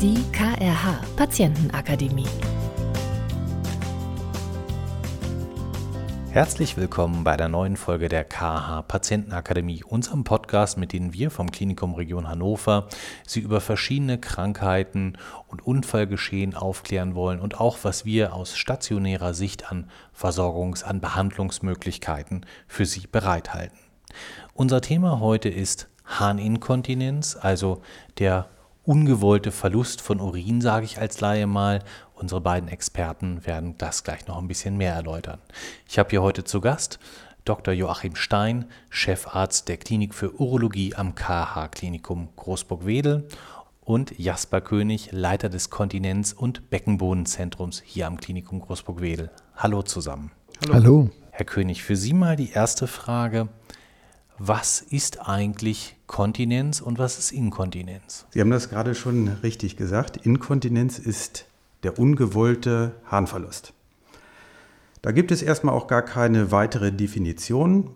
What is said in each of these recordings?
Die KRH Patientenakademie. Herzlich willkommen bei der neuen Folge der KH Patientenakademie, unserem Podcast, mit dem wir vom Klinikum Region Hannover Sie über verschiedene Krankheiten und Unfallgeschehen aufklären wollen und auch, was wir aus stationärer Sicht an Versorgungs-, an Behandlungsmöglichkeiten für Sie bereithalten. Unser Thema heute ist Harninkontinenz, also der ungewollte Verlust von Urin, sage ich als Laie mal, Unsere beiden Experten werden das gleich noch ein bisschen mehr erläutern. Ich habe hier heute zu Gast Dr. Joachim Stein, Chefarzt der Klinik für Urologie am KH-Klinikum Großburg-Wedel und Jasper König, Leiter des Kontinenz- und Beckenbodenzentrums hier am Klinikum Großburg-Wedel. Hallo zusammen. Hallo. Hallo. Herr König, für Sie mal die erste Frage. Was ist eigentlich Kontinenz und was ist Inkontinenz? Sie haben das gerade schon richtig gesagt. Inkontinenz ist der ungewollte Harnverlust. Da gibt es erstmal auch gar keine weitere Definition,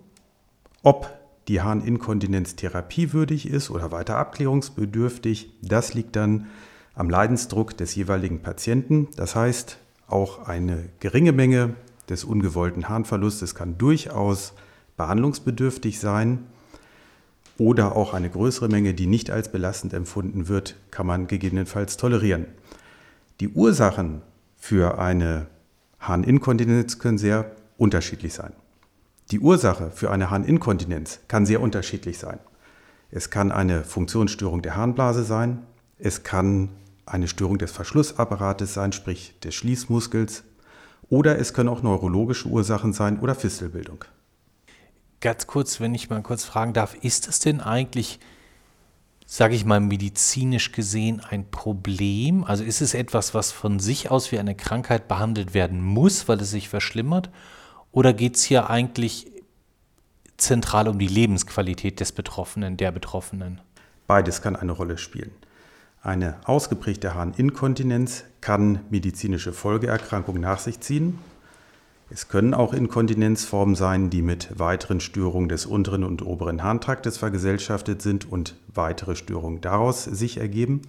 ob die Harninkontinenz therapiewürdig ist oder weiter abklärungsbedürftig. Das liegt dann am Leidensdruck des jeweiligen Patienten. Das heißt, auch eine geringe Menge des ungewollten Harnverlustes kann durchaus behandlungsbedürftig sein. Oder auch eine größere Menge, die nicht als belastend empfunden wird, kann man gegebenenfalls tolerieren. Die Ursachen für eine Harninkontinenz können sehr unterschiedlich sein. Die Ursache für eine Harninkontinenz kann sehr unterschiedlich sein. Es kann eine Funktionsstörung der Harnblase sein, es kann eine Störung des Verschlussapparates sein, sprich des Schließmuskels, oder es können auch neurologische Ursachen sein oder Fistelbildung. Ganz kurz, wenn ich mal kurz fragen darf, ist es denn eigentlich sage ich mal, medizinisch gesehen ein Problem? Also ist es etwas, was von sich aus wie eine Krankheit behandelt werden muss, weil es sich verschlimmert? Oder geht es hier eigentlich zentral um die Lebensqualität des Betroffenen, der Betroffenen? Beides kann eine Rolle spielen. Eine ausgeprägte Harninkontinenz kann medizinische Folgeerkrankungen nach sich ziehen, es können auch Inkontinenzformen sein, die mit weiteren Störungen des unteren und oberen Harntraktes vergesellschaftet sind und weitere Störungen daraus sich ergeben.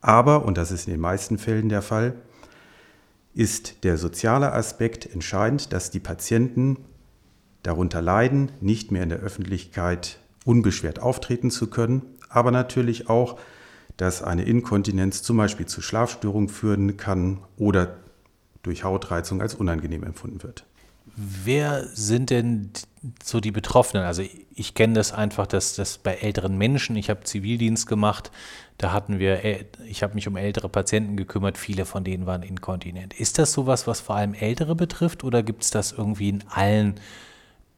Aber, und das ist in den meisten Fällen der Fall, ist der soziale Aspekt entscheidend, dass die Patienten darunter leiden, nicht mehr in der Öffentlichkeit unbeschwert auftreten zu können, aber natürlich auch, dass eine Inkontinenz zum Beispiel zu Schlafstörungen führen kann oder durch Hautreizung als unangenehm empfunden wird. Wer sind denn so die Betroffenen? Also ich, kenne das einfach, dass das bei älteren Menschen, ich habe Zivildienst gemacht, da hatten wir, ich habe mich um ältere Patienten gekümmert, viele von denen waren inkontinent. Ist das sowas, was vor allem Ältere betrifft oder gibt es das irgendwie in allen,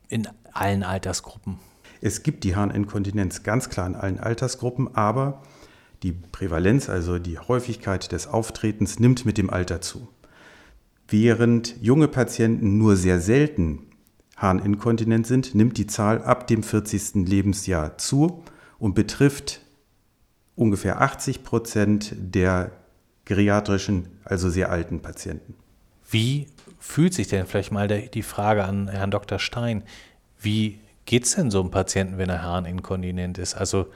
in allen Altersgruppen? Es gibt die Harninkontinenz ganz klar in allen Altersgruppen, aber die Prävalenz, also die Häufigkeit des Auftretens, nimmt mit dem Alter zu. Während junge Patienten nur sehr selten Harninkontinent sind, nimmt die Zahl ab dem 40. Lebensjahr zu und betrifft ungefähr 80 Prozent der geriatrischen, also sehr alten Patienten. Wie fühlt sich denn vielleicht mal die Frage an Herrn Dr. Stein, wie geht es denn so einem Patienten, wenn er Harninkontinent ist? Also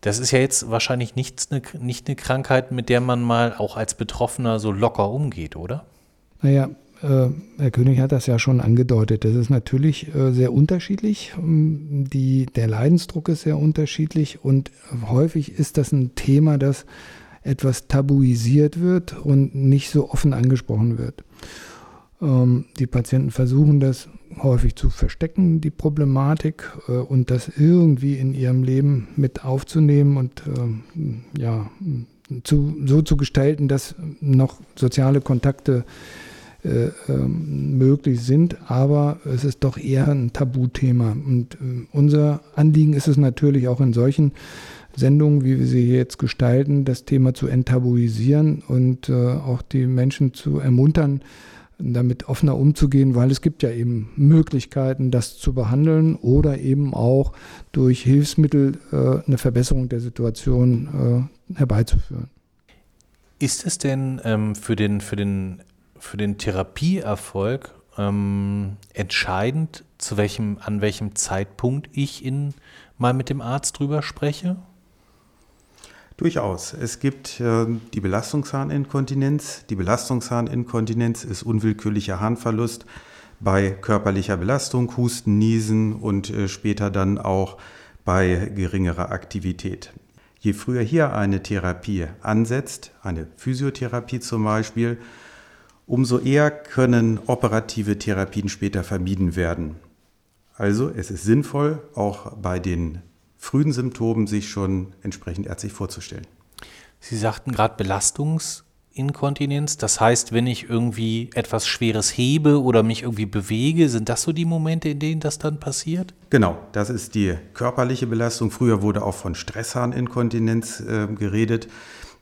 das ist ja jetzt wahrscheinlich nicht eine, nicht eine Krankheit, mit der man mal auch als Betroffener so locker umgeht, oder? Naja, äh, Herr König hat das ja schon angedeutet. Das ist natürlich äh, sehr unterschiedlich. Ähm, die, der Leidensdruck ist sehr unterschiedlich und häufig ist das ein Thema, das etwas tabuisiert wird und nicht so offen angesprochen wird. Ähm, die Patienten versuchen das häufig zu verstecken, die Problematik, äh, und das irgendwie in ihrem Leben mit aufzunehmen und ähm, ja, zu, so zu gestalten, dass noch soziale Kontakte äh, ähm, möglich sind, aber es ist doch eher ein Tabuthema. Und äh, unser Anliegen ist es natürlich auch in solchen Sendungen, wie wir sie jetzt gestalten, das Thema zu enttabuisieren und äh, auch die Menschen zu ermuntern, damit offener umzugehen, weil es gibt ja eben Möglichkeiten, das zu behandeln oder eben auch durch Hilfsmittel äh, eine Verbesserung der Situation äh, herbeizuführen. Ist es denn ähm, für, den, für den für den Therapieerfolg ähm, entscheidend, zu welchem, an welchem Zeitpunkt ich in, mal mit dem Arzt drüber spreche? Durchaus. Es gibt äh, die Belastungsharninkontinenz. Die Belastungsharninkontinenz ist unwillkürlicher Harnverlust bei körperlicher Belastung, Husten, Niesen und äh, später dann auch bei geringerer Aktivität. Je früher hier eine Therapie ansetzt, eine Physiotherapie zum Beispiel, umso eher können operative Therapien später vermieden werden. Also es ist sinnvoll, auch bei den frühen Symptomen sich schon entsprechend ärztlich vorzustellen. Sie sagten gerade Belastungsinkontinenz. Das heißt, wenn ich irgendwie etwas Schweres hebe oder mich irgendwie bewege, sind das so die Momente, in denen das dann passiert? Genau, das ist die körperliche Belastung. Früher wurde auch von Stressharninkontinenz äh, geredet.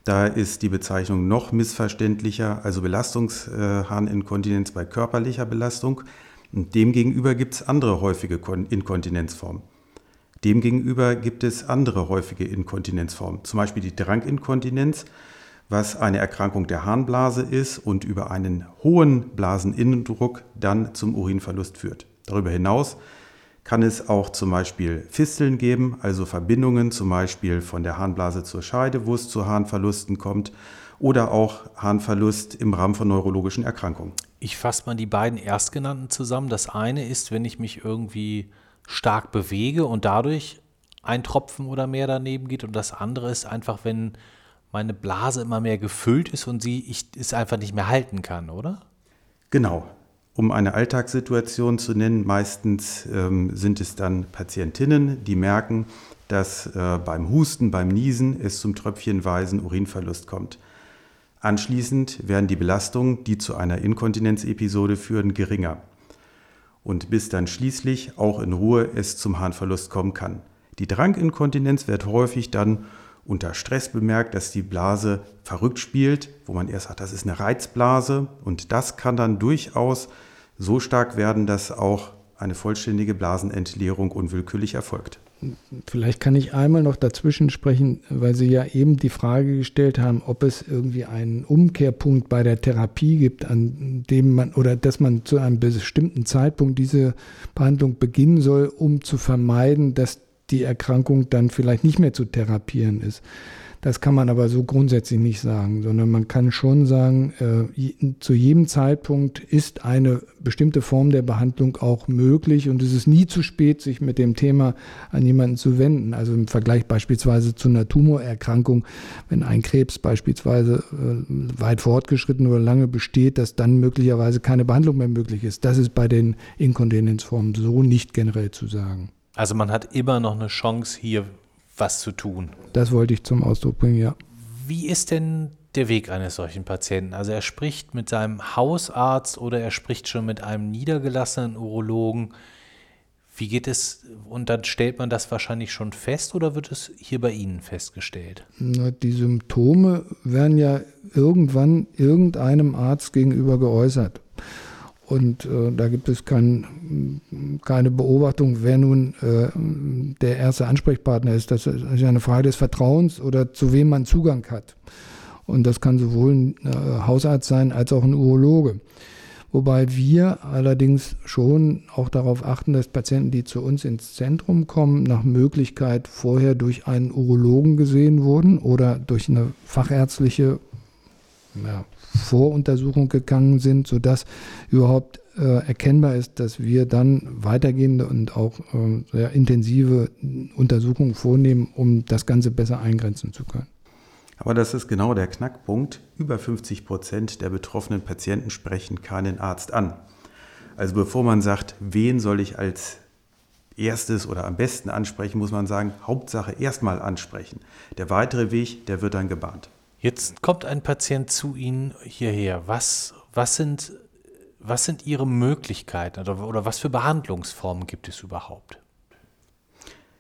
Da ist die Bezeichnung noch missverständlicher, also Belastungsharninkontinenz bei körperlicher Belastung. Und demgegenüber gibt es andere häufige Inkontinenzformen. Demgegenüber gibt es andere häufige Inkontinenzformen, zum Beispiel die Dranginkontinenz, was eine Erkrankung der Harnblase ist und über einen hohen Blaseninnendruck dann zum Urinverlust führt. Darüber hinaus kann es auch zum Beispiel Fisteln geben, also Verbindungen zum Beispiel von der Harnblase zur Scheide, wo es zu Harnverlusten kommt, oder auch Harnverlust im Rahmen von neurologischen Erkrankungen. Ich fasse mal die beiden Erstgenannten zusammen. Das eine ist, wenn ich mich irgendwie stark bewege und dadurch ein Tropfen oder mehr daneben geht. Und das andere ist einfach, wenn meine Blase immer mehr gefüllt ist und sie ich es einfach nicht mehr halten kann, oder? Genau. Um eine Alltagssituation zu nennen, meistens ähm, sind es dann Patientinnen, die merken, dass äh, beim Husten, beim Niesen es zum tröpfchenweisen Urinverlust kommt. Anschließend werden die Belastungen, die zu einer Inkontinenzepisode führen, geringer. Und bis dann schließlich auch in Ruhe es zum Harnverlust kommen kann. Die Dranginkontinenz wird häufig dann unter Stress bemerkt, dass die Blase verrückt spielt, wo man erst sagt, das ist eine Reizblase und das kann dann durchaus so stark werden, dass auch eine vollständige Blasenentleerung unwillkürlich erfolgt. Vielleicht kann ich einmal noch dazwischen sprechen, weil Sie ja eben die Frage gestellt haben, ob es irgendwie einen Umkehrpunkt bei der Therapie gibt, an dem man oder dass man zu einem bestimmten Zeitpunkt diese Behandlung beginnen soll, um zu vermeiden, dass die Erkrankung dann vielleicht nicht mehr zu therapieren ist. Das kann man aber so grundsätzlich nicht sagen, sondern man kann schon sagen, äh, zu jedem Zeitpunkt ist eine bestimmte Form der Behandlung auch möglich und es ist nie zu spät, sich mit dem Thema an jemanden zu wenden. Also im Vergleich beispielsweise zu einer Tumorerkrankung, wenn ein Krebs beispielsweise äh, weit fortgeschritten oder lange besteht, dass dann möglicherweise keine Behandlung mehr möglich ist. Das ist bei den Inkontinenzformen so nicht generell zu sagen. Also man hat immer noch eine Chance, hier was zu tun. Das wollte ich zum Ausdruck bringen, ja. Wie ist denn der Weg eines solchen Patienten? Also er spricht mit seinem Hausarzt oder er spricht schon mit einem niedergelassenen Urologen. Wie geht es? Und dann stellt man das wahrscheinlich schon fest oder wird es hier bei Ihnen festgestellt? Na, die Symptome werden ja irgendwann irgendeinem Arzt gegenüber geäußert. Und äh, da gibt es kein, keine Beobachtung, wer nun äh, der erste Ansprechpartner ist. Das ist eine Frage des Vertrauens oder zu wem man Zugang hat. Und das kann sowohl ein äh, Hausarzt sein als auch ein Urologe. Wobei wir allerdings schon auch darauf achten, dass Patienten, die zu uns ins Zentrum kommen, nach Möglichkeit vorher durch einen Urologen gesehen wurden oder durch eine fachärztliche ja, Voruntersuchung gegangen sind, sodass überhaupt äh, erkennbar ist, dass wir dann weitergehende und auch äh, sehr intensive Untersuchungen vornehmen, um das Ganze besser eingrenzen zu können. Aber das ist genau der Knackpunkt. Über 50 Prozent der betroffenen Patienten sprechen keinen Arzt an. Also bevor man sagt, wen soll ich als erstes oder am besten ansprechen, muss man sagen, Hauptsache erstmal ansprechen. Der weitere Weg, der wird dann gebahnt. Jetzt kommt ein Patient zu Ihnen hierher. Was, was, sind, was sind Ihre Möglichkeiten oder, oder was für Behandlungsformen gibt es überhaupt?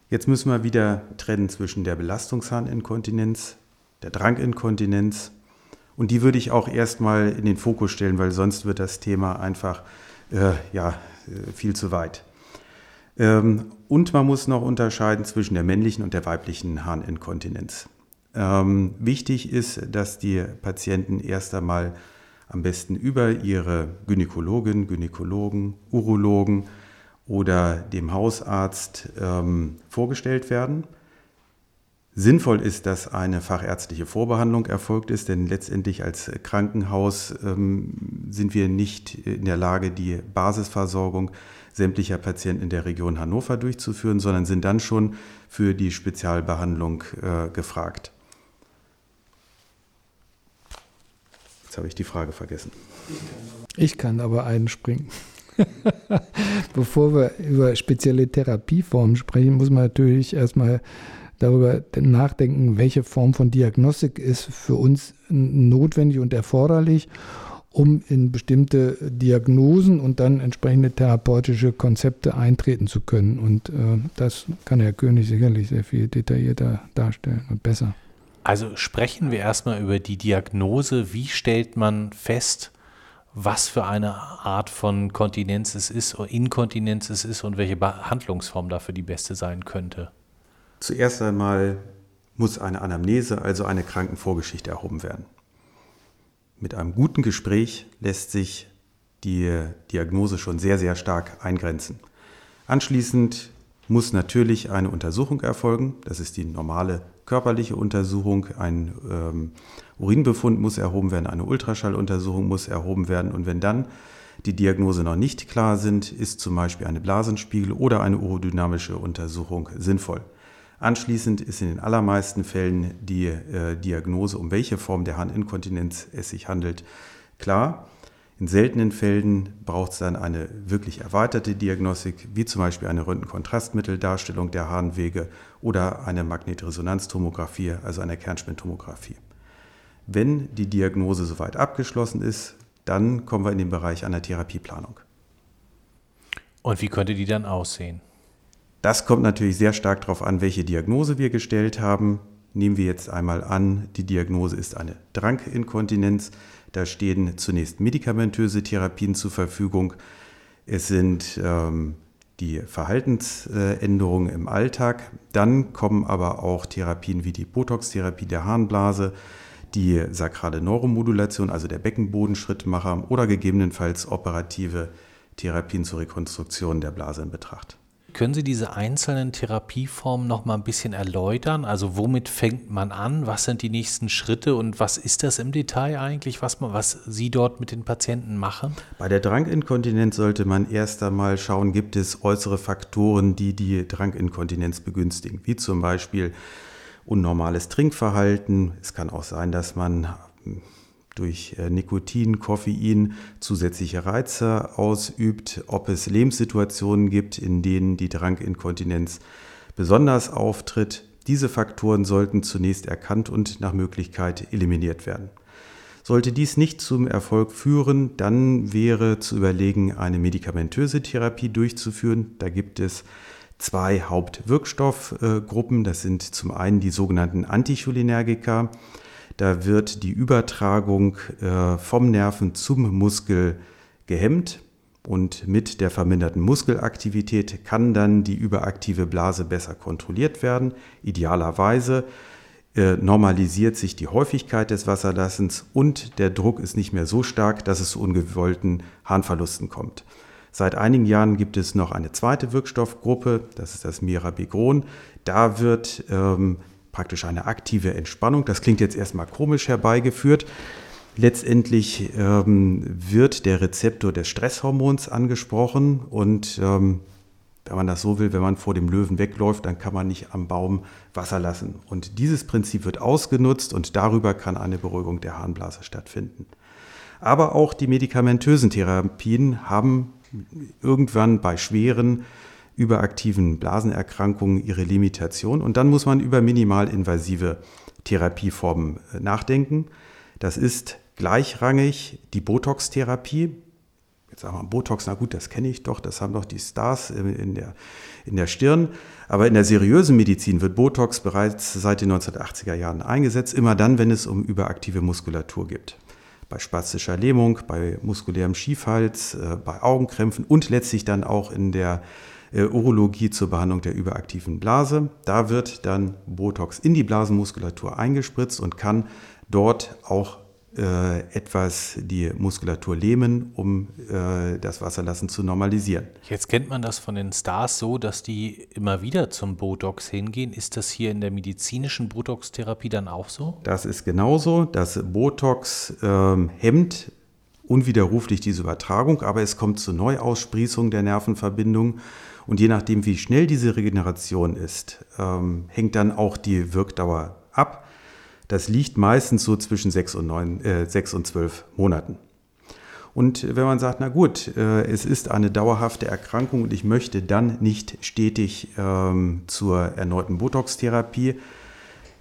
Jetzt müssen wir wieder trennen zwischen der Belastungsharninkontinenz, der Dranginkontinenz und die würde ich auch erstmal in den Fokus stellen, weil sonst wird das Thema einfach äh, ja, äh, viel zu weit. Ähm, und man muss noch unterscheiden zwischen der männlichen und der weiblichen Harninkontinenz. Ähm, wichtig ist, dass die Patienten erst einmal am besten über ihre Gynäkologin, Gynäkologen, Urologen oder dem Hausarzt ähm, vorgestellt werden. Sinnvoll ist, dass eine fachärztliche Vorbehandlung erfolgt ist, denn letztendlich als Krankenhaus ähm, sind wir nicht in der Lage, die Basisversorgung sämtlicher Patienten in der Region Hannover durchzuführen, sondern sind dann schon für die Spezialbehandlung äh, gefragt. Jetzt habe ich die Frage vergessen. Ich kann aber einspringen. Bevor wir über spezielle Therapieformen sprechen, muss man natürlich erstmal darüber nachdenken, welche Form von Diagnostik ist für uns notwendig und erforderlich, um in bestimmte Diagnosen und dann entsprechende therapeutische Konzepte eintreten zu können. Und äh, das kann Herr König sicherlich sehr viel detaillierter darstellen und besser. Also sprechen wir erstmal über die Diagnose. Wie stellt man fest, was für eine Art von Kontinenz es ist oder Inkontinenz es ist und welche Behandlungsform dafür die beste sein könnte? Zuerst einmal muss eine Anamnese, also eine Krankenvorgeschichte erhoben werden. Mit einem guten Gespräch lässt sich die Diagnose schon sehr, sehr stark eingrenzen. Anschließend muss natürlich eine Untersuchung erfolgen. Das ist die normale körperliche Untersuchung. Ein ähm, Urinbefund muss erhoben werden, eine Ultraschalluntersuchung muss erhoben werden. Und wenn dann die Diagnose noch nicht klar sind, ist zum Beispiel eine Blasenspiegel oder eine urodynamische Untersuchung sinnvoll. Anschließend ist in den allermeisten Fällen die äh, Diagnose, um welche Form der Harninkontinenz es sich handelt, klar. In seltenen Fällen braucht es dann eine wirklich erweiterte Diagnostik, wie zum Beispiel eine Röntgenkontrastmitteldarstellung der Harnwege oder eine Magnetresonanztomographie, also eine Kernspintomographie. Wenn die Diagnose soweit abgeschlossen ist, dann kommen wir in den Bereich einer Therapieplanung. Und wie könnte die dann aussehen? Das kommt natürlich sehr stark darauf an, welche Diagnose wir gestellt haben. Nehmen wir jetzt einmal an, die Diagnose ist eine Drankinkontinenz. Da stehen zunächst medikamentöse Therapien zur Verfügung. Es sind ähm, die Verhaltensänderungen im Alltag. Dann kommen aber auch Therapien wie die Botox-Therapie der Harnblase, die sakrale Neuromodulation, also der Beckenbodenschrittmacher oder gegebenenfalls operative Therapien zur Rekonstruktion der Blase in Betracht. Können Sie diese einzelnen Therapieformen noch mal ein bisschen erläutern? Also womit fängt man an? Was sind die nächsten Schritte und was ist das im Detail eigentlich, was, man, was Sie dort mit den Patienten machen? Bei der Dranginkontinenz sollte man erst einmal schauen, gibt es äußere Faktoren, die die Dranginkontinenz begünstigen, wie zum Beispiel unnormales Trinkverhalten. Es kann auch sein, dass man durch äh, Nikotin, Koffein zusätzliche Reize ausübt, ob es Lebenssituationen gibt, in denen die Dranginkontinenz besonders auftritt. Diese Faktoren sollten zunächst erkannt und nach Möglichkeit eliminiert werden. Sollte dies nicht zum Erfolg führen, dann wäre zu überlegen, eine medikamentöse Therapie durchzuführen. Da gibt es zwei Hauptwirkstoffgruppen. Das sind zum einen die sogenannten Anticholinergika. Da wird die Übertragung äh, vom Nerven zum Muskel gehemmt und mit der verminderten Muskelaktivität kann dann die überaktive Blase besser kontrolliert werden. Idealerweise äh, normalisiert sich die Häufigkeit des Wasserlassens und der Druck ist nicht mehr so stark, dass es zu ungewollten Harnverlusten kommt. Seit einigen Jahren gibt es noch eine zweite Wirkstoffgruppe, das ist das Mirabegron. Da wird ähm, praktisch eine aktive Entspannung. Das klingt jetzt erstmal komisch herbeigeführt. Letztendlich ähm, wird der Rezeptor des Stresshormons angesprochen und ähm, wenn man das so will, wenn man vor dem Löwen wegläuft, dann kann man nicht am Baum Wasser lassen. Und dieses Prinzip wird ausgenutzt und darüber kann eine Beruhigung der Harnblase stattfinden. Aber auch die medikamentösen Therapien haben irgendwann bei schweren überaktiven Blasenerkrankungen ihre Limitation. Und dann muss man über minimalinvasive Therapieformen äh, nachdenken. Das ist gleichrangig die Botox-Therapie. Jetzt sagen wir Botox, na gut, das kenne ich doch, das haben doch die Stars in der, in der Stirn. Aber in der seriösen Medizin wird Botox bereits seit den 1980er Jahren eingesetzt, immer dann, wenn es um überaktive Muskulatur geht. Bei spastischer Lähmung, bei muskulärem Schiefhals, äh, bei Augenkrämpfen und letztlich dann auch in der Urologie zur Behandlung der überaktiven Blase. Da wird dann Botox in die Blasenmuskulatur eingespritzt und kann dort auch äh, etwas die Muskulatur lähmen, um äh, das Wasserlassen zu normalisieren. Jetzt kennt man das von den Stars so, dass die immer wieder zum Botox hingehen. Ist das hier in der medizinischen Botox-Therapie dann auch so? Das ist genauso. Das Botox ähm, hemmt unwiderruflich diese Übertragung, aber es kommt zur Neuaussprießung der Nervenverbindung. Und je nachdem, wie schnell diese Regeneration ist, ähm, hängt dann auch die Wirkdauer ab. Das liegt meistens so zwischen sechs und, neun, äh, sechs und zwölf Monaten. Und wenn man sagt, na gut, äh, es ist eine dauerhafte Erkrankung und ich möchte dann nicht stetig ähm, zur erneuten Botox-Therapie,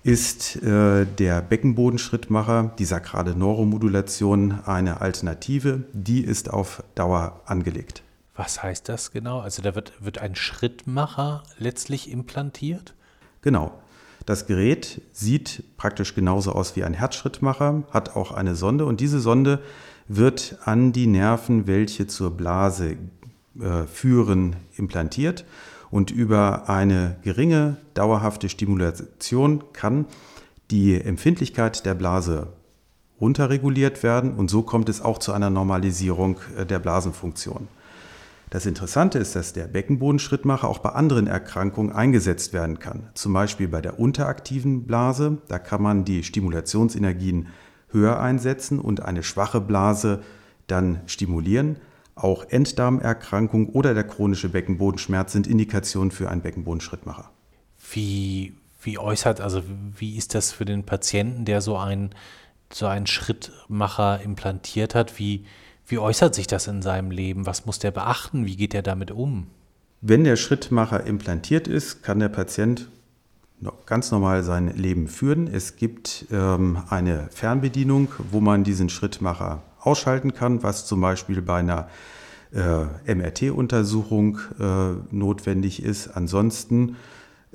ist äh, der Beckenbodenschrittmacher, die sakrale Neuromodulation, eine Alternative. Die ist auf Dauer angelegt. Was heißt das genau? Also da wird, wird ein Schrittmacher letztlich implantiert? Genau. Das Gerät sieht praktisch genauso aus wie ein Herzschrittmacher, hat auch eine Sonde und diese Sonde wird an die Nerven, welche zur Blase äh, führen, implantiert und über eine geringe dauerhafte Stimulation kann die Empfindlichkeit der Blase runterreguliert werden und so kommt es auch zu einer Normalisierung äh, der Blasenfunktion. Das Interessante ist, dass der Beckenbodenschrittmacher auch bei anderen Erkrankungen eingesetzt werden kann. Zum Beispiel bei der unteraktiven Blase, da kann man die Stimulationsenergien höher einsetzen und eine schwache Blase dann stimulieren. Auch Enddarmerkrankung oder der chronische Beckenbodenschmerz sind Indikationen für einen Beckenbodenschrittmacher. Wie, wie äußert, also wie ist das für den Patienten, der so einen, so einen Schrittmacher implantiert hat? Wie, wie äußert sich das in seinem Leben? Was muss der beachten? Wie geht er damit um? Wenn der Schrittmacher implantiert ist, kann der Patient ganz normal sein Leben führen. Es gibt ähm, eine Fernbedienung, wo man diesen Schrittmacher ausschalten kann, was zum Beispiel bei einer äh, MRT-Untersuchung äh, notwendig ist. Ansonsten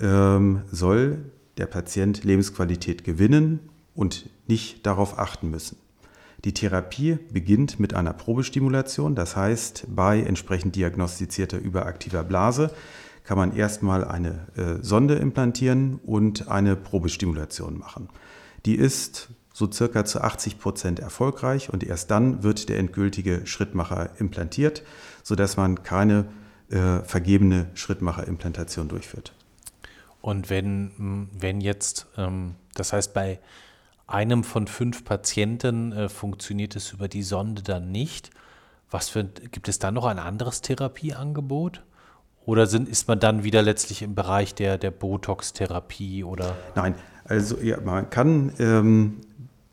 ähm, soll der Patient Lebensqualität gewinnen und nicht darauf achten müssen. Die Therapie beginnt mit einer Probestimulation, das heißt, bei entsprechend diagnostizierter überaktiver Blase kann man erstmal eine äh, Sonde implantieren und eine Probestimulation machen. Die ist so circa zu 80 Prozent erfolgreich und erst dann wird der endgültige Schrittmacher implantiert, sodass man keine äh, vergebene Schrittmacherimplantation durchführt. Und wenn, wenn jetzt, ähm, das heißt bei einem von fünf Patienten äh, funktioniert es über die Sonde dann nicht, was für, gibt es dann noch ein anderes Therapieangebot? Oder sind, ist man dann wieder letztlich im Bereich der, der Botox-Therapie? Nein, also ja, man kann ähm,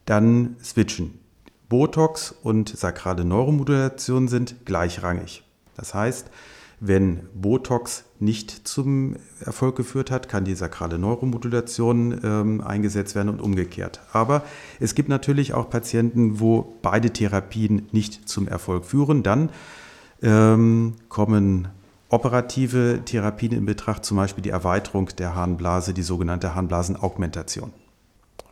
dann switchen. Botox und sakrale Neuromodulation sind gleichrangig. Das heißt, wenn Botox nicht zum Erfolg geführt hat, kann die sakrale Neuromodulation ähm, eingesetzt werden und umgekehrt. Aber es gibt natürlich auch Patienten, wo beide Therapien nicht zum Erfolg führen. Dann ähm, kommen operative Therapien in Betracht, zum Beispiel die Erweiterung der Harnblase, die sogenannte Harnblasenaugmentation.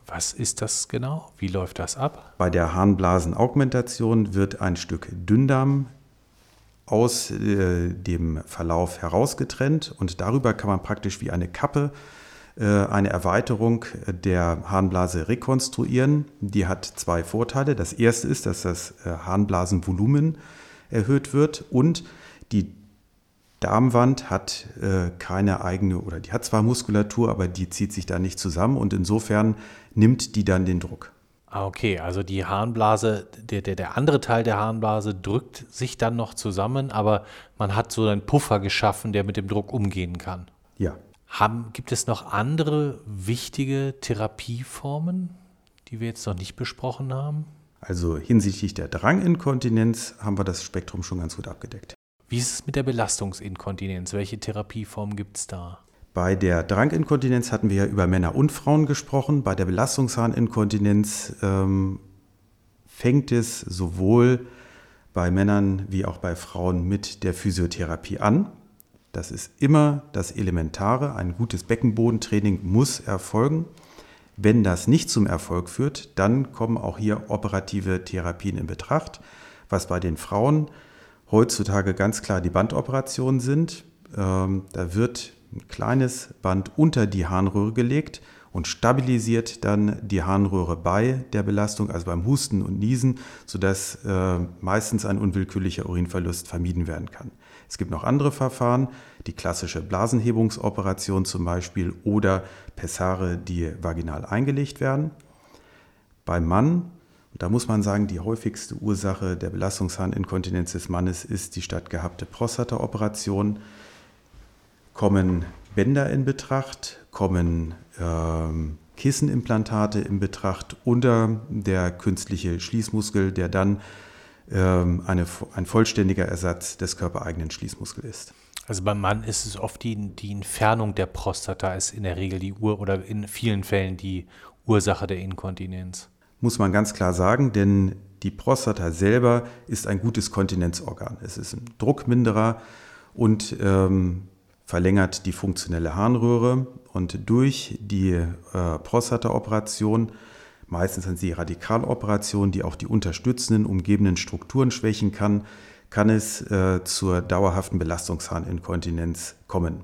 Was ist das genau? Wie läuft das ab? Bei der Harnblasenaugmentation wird ein Stück Dünndarm aus äh, dem Verlauf herausgetrennt und darüber kann man praktisch wie eine Kappe äh, eine Erweiterung der Harnblase rekonstruieren. Die hat zwei Vorteile. Das erste ist, dass das äh, Harnblasenvolumen erhöht wird und die Darmwand hat äh, keine eigene oder die hat zwar Muskulatur, aber die zieht sich da nicht zusammen und insofern nimmt die dann den Druck. Ah, okay, also die Harnblase, der, der, der andere Teil der Harnblase drückt sich dann noch zusammen, aber man hat so einen Puffer geschaffen, der mit dem Druck umgehen kann. Ja. Haben, gibt es noch andere wichtige Therapieformen, die wir jetzt noch nicht besprochen haben? Also hinsichtlich der Dranginkontinenz haben wir das Spektrum schon ganz gut abgedeckt. Wie ist es mit der Belastungsinkontinenz? Welche Therapieform gibt es da? Bei der Dranginkontinenz hatten wir ja über Männer und Frauen gesprochen. Bei der Belastungsharninkontinenz ähm, fängt es sowohl bei Männern wie auch bei Frauen mit der Physiotherapie an. Das ist immer das Elementare. Ein gutes Beckenbodentraining muss erfolgen. Wenn das nicht zum Erfolg führt, dann kommen auch hier operative Therapien in Betracht, was bei den Frauen heutzutage ganz klar die Bandoperationen sind. Ähm, da wird ein kleines Band unter die Harnröhre gelegt und stabilisiert dann die Harnröhre bei der Belastung, also beim Husten und Niesen, sodass äh, meistens ein unwillkürlicher Urinverlust vermieden werden kann. Es gibt noch andere Verfahren, die klassische Blasenhebungsoperation zum Beispiel oder Pessare, die vaginal eingelegt werden. Beim Mann, da muss man sagen, die häufigste Ursache der Belastungsharninkontinenz des Mannes ist die stattgehabte Prostataoperation. Kommen Bänder in Betracht, kommen ähm, Kissenimplantate in Betracht oder der künstliche Schließmuskel, der dann ähm, eine, ein vollständiger Ersatz des körpereigenen Schließmuskels ist. Also beim Mann ist es oft die, die Entfernung der Prostata ist in der Regel die Ur oder in vielen Fällen die Ursache der Inkontinenz. Muss man ganz klar sagen, denn die Prostata selber ist ein gutes Kontinenzorgan. Es ist ein Druckminderer und ähm, verlängert die funktionelle Harnröhre und durch die äh, Prostata-Operation, meistens sind sie Radikaloperationen, die auch die unterstützenden umgebenden Strukturen schwächen kann, kann es äh, zur dauerhaften Belastungsharninkontinenz kommen.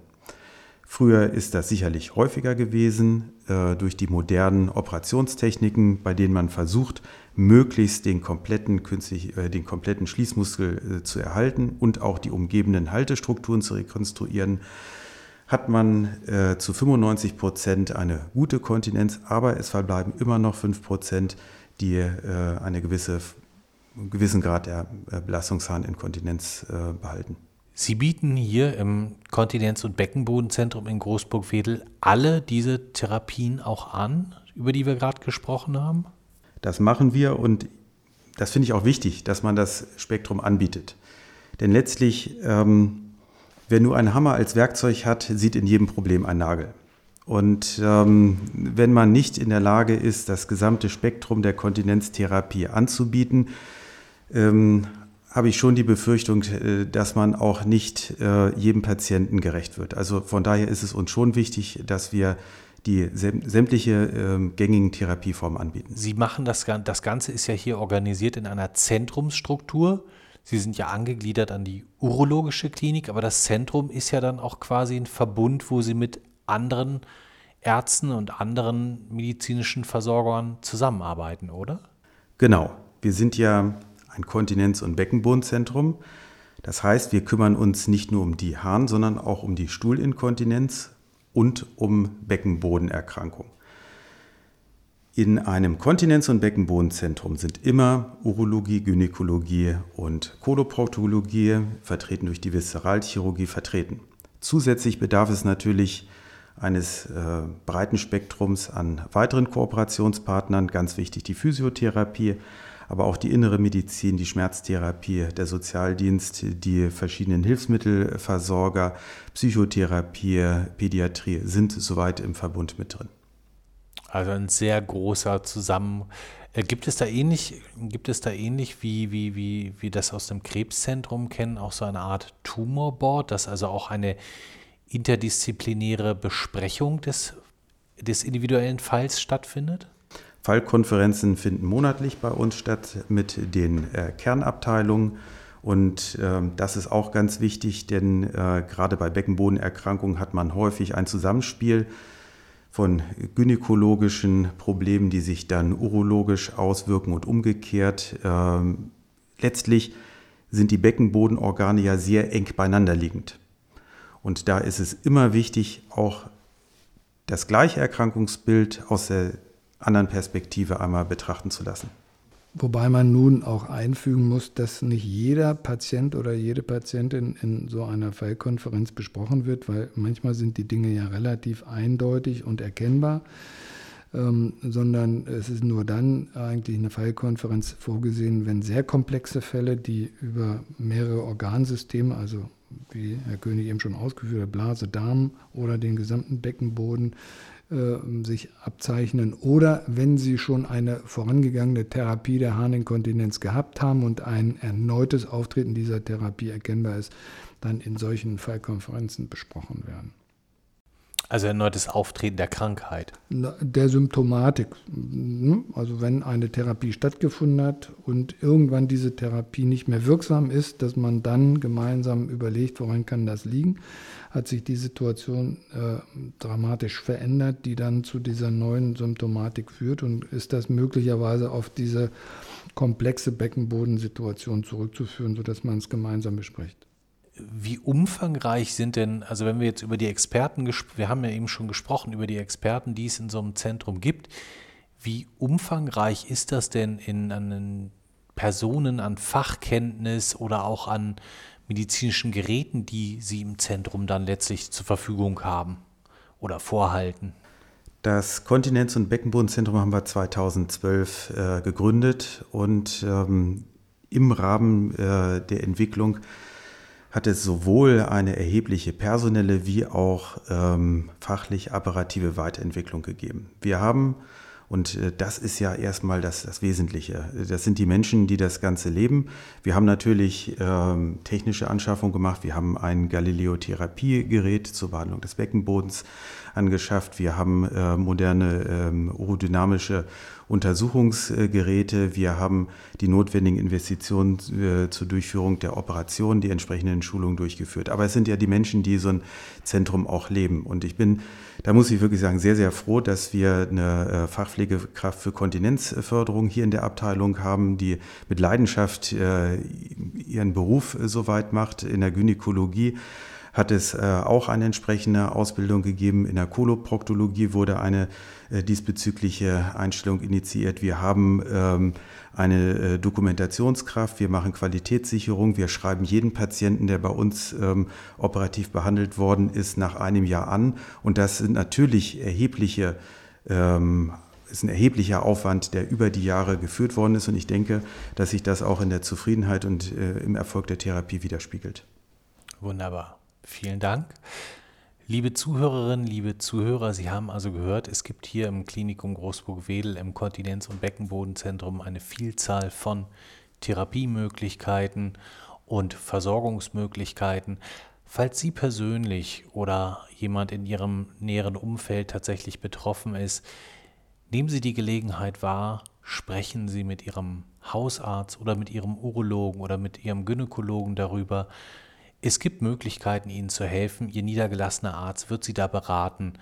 Früher ist das sicherlich häufiger gewesen äh, durch die modernen Operationstechniken, bei denen man versucht, möglichst den kompletten, künstlich, äh, den kompletten Schließmuskel äh, zu erhalten und auch die umgebenden Haltestrukturen zu rekonstruieren, hat man äh, zu 95 Prozent eine gute Kontinenz, aber es verbleiben immer noch 5 Prozent, die äh, eine gewisse, einen gewissen Grad der äh, Belastungsharninkontinenz behalten. Sie bieten hier im Kontinenz- und Beckenbodenzentrum in Großburg-Wedel alle diese Therapien auch an, über die wir gerade gesprochen haben? Das machen wir und das finde ich auch wichtig, dass man das Spektrum anbietet. Denn letztlich, ähm, wer nur einen Hammer als Werkzeug hat, sieht in jedem Problem einen Nagel. Und ähm, wenn man nicht in der Lage ist, das gesamte Spektrum der Kontinenztherapie anzubieten, ähm, habe ich schon die Befürchtung, äh, dass man auch nicht äh, jedem Patienten gerecht wird. Also von daher ist es uns schon wichtig, dass wir die sämtliche ähm, gängigen Therapieformen anbieten. Sie machen das, das Ganze ist ja hier organisiert in einer Zentrumsstruktur. Sie sind ja angegliedert an die urologische Klinik, aber das Zentrum ist ja dann auch quasi ein Verbund, wo Sie mit anderen Ärzten und anderen medizinischen Versorgern zusammenarbeiten, oder? Genau. Wir sind ja ein Kontinenz- und Beckenbodenzentrum. Das heißt, wir kümmern uns nicht nur um die Harn, sondern auch um die Stuhlinkontinenz und um Beckenbodenerkrankung. In einem Kontinenz- und Beckenbodenzentrum sind immer Urologie, Gynäkologie und Koloproktologie, vertreten durch die Viszeralchirurgie, vertreten. Zusätzlich bedarf es natürlich eines äh, breiten Spektrums an weiteren Kooperationspartnern, ganz wichtig die Physiotherapie, aber auch die innere Medizin, die Schmerztherapie, der Sozialdienst, die verschiedenen Hilfsmittelversorger, Psychotherapie, Pädiatrie sind soweit im Verbund mit drin. Also ein sehr großer Zusammen. Äh, gibt es da ähnlich, gibt es da ähnlich wie, wie, wie, wie das aus dem Krebszentrum kennen, auch so eine Art Tumorboard, das also auch eine interdisziplinäre Besprechung des, des individuellen Falls stattfindet? Fallkonferenzen finden monatlich bei uns statt mit den äh, Kernabteilungen. Und äh, das ist auch ganz wichtig, denn äh, gerade bei Beckenbodenerkrankungen hat man häufig ein Zusammenspiel von gynäkologischen Problemen, die sich dann urologisch auswirken und umgekehrt. Ähm, letztlich sind die Beckenbodenorgane ja sehr eng beieinander liegend. Und da ist es immer wichtig, auch das gleiche Erkrankungsbild aus der anderen Perspektive einmal betrachten zu lassen. Wobei man nun auch einfügen muss, dass nicht jeder Patient oder jede Patientin in so einer Fallkonferenz besprochen wird, weil manchmal sind die Dinge ja relativ eindeutig und erkennbar, ähm, sondern es ist nur dann eigentlich eine Fallkonferenz vorgesehen, wenn sehr komplexe Fälle, die über mehrere Organsysteme, also wie Herr König eben schon ausgeführt hat, Blase, Darm oder den gesamten Beckenboden sich abzeichnen oder wenn sie schon eine vorangegangene Therapie der Harninkontinenz gehabt haben und ein erneutes Auftreten dieser Therapie erkennbar ist, dann in solchen Fallkonferenzen besprochen werden. Also erneutes Auftreten der Krankheit. Der Symptomatik. Ne? Also wenn eine Therapie stattgefunden hat und irgendwann diese Therapie nicht mehr wirksam ist, dass man dann gemeinsam überlegt, woran kann das liegen, hat sich die Situation äh, dramatisch verändert, die dann zu dieser neuen Symptomatik führt und ist das möglicherweise auf diese komplexe Beckenbodensituation zurückzuführen, sodass man es gemeinsam bespricht wie umfangreich sind denn, also wenn wir jetzt über die Experten, wir haben ja eben schon gesprochen über die Experten, die es in so einem Zentrum gibt, wie umfangreich ist das denn in an Personen, an Fachkenntnis oder auch an medizinischen Geräten, die Sie im Zentrum dann letztlich zur Verfügung haben oder vorhalten? Das Kontinenz- und Beckenbodenzentrum haben wir 2012 äh, gegründet und ähm, im Rahmen äh, der Entwicklung hat es sowohl eine erhebliche personelle wie auch ähm, fachlich apparative Weiterentwicklung gegeben. Wir haben, und äh, das ist ja erstmal das, das Wesentliche, das sind die Menschen, die das Ganze leben. Wir haben natürlich ähm, technische Anschaffungen gemacht. Wir haben ein Galileo-Therapiegerät zur Behandlung des Beckenbodens angeschafft. Wir haben äh, moderne ähm, urodynamische Untersuchungsgeräte. Wir haben die notwendigen Investitionen äh, zur Durchführung der Operation, die entsprechenden Schulungen durchgeführt. Aber es sind ja die Menschen, die so ein Zentrum auch leben. Und ich bin, da muss ich wirklich sagen, sehr, sehr froh, dass wir eine äh, Fachpflegekraft für Kontinenzförderung hier in der Abteilung haben, die mit Leidenschaft äh, ihren Beruf soweit macht in der Gynäkologie hat es äh, auch eine entsprechende Ausbildung gegeben. In der Koloproktologie wurde eine äh, diesbezügliche Einstellung initiiert. Wir haben ähm, eine äh, Dokumentationskraft, wir machen Qualitätssicherung, wir schreiben jeden Patienten, der bei uns ähm, operativ behandelt worden ist, nach einem Jahr an. Und das sind natürlich erhebliche ähm, ist ein erheblicher Aufwand, der über die Jahre geführt worden ist. Und ich denke, dass sich das auch in der Zufriedenheit und äh, im Erfolg der Therapie widerspiegelt. Wunderbar. Vielen Dank. Liebe Zuhörerinnen, liebe Zuhörer, Sie haben also gehört, es gibt hier im Klinikum Großburg-Wedel im Kontinenz- und Beckenbodenzentrum eine Vielzahl von Therapiemöglichkeiten und Versorgungsmöglichkeiten. Falls Sie persönlich oder jemand in Ihrem näheren Umfeld tatsächlich betroffen ist, nehmen Sie die Gelegenheit wahr, sprechen Sie mit Ihrem Hausarzt oder mit Ihrem Urologen oder mit Ihrem Gynäkologen darüber, es gibt Möglichkeiten, Ihnen zu helfen. Ihr niedergelassener Arzt wird Sie da beraten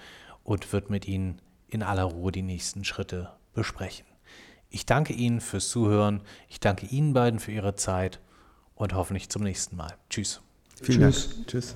und wird mit Ihnen in aller Ruhe die nächsten Schritte besprechen. Ich danke Ihnen fürs Zuhören. Ich danke Ihnen beiden für Ihre Zeit und hoffentlich zum nächsten Mal. Tschüss. Vielen Tschüss. Dank. Tschüss.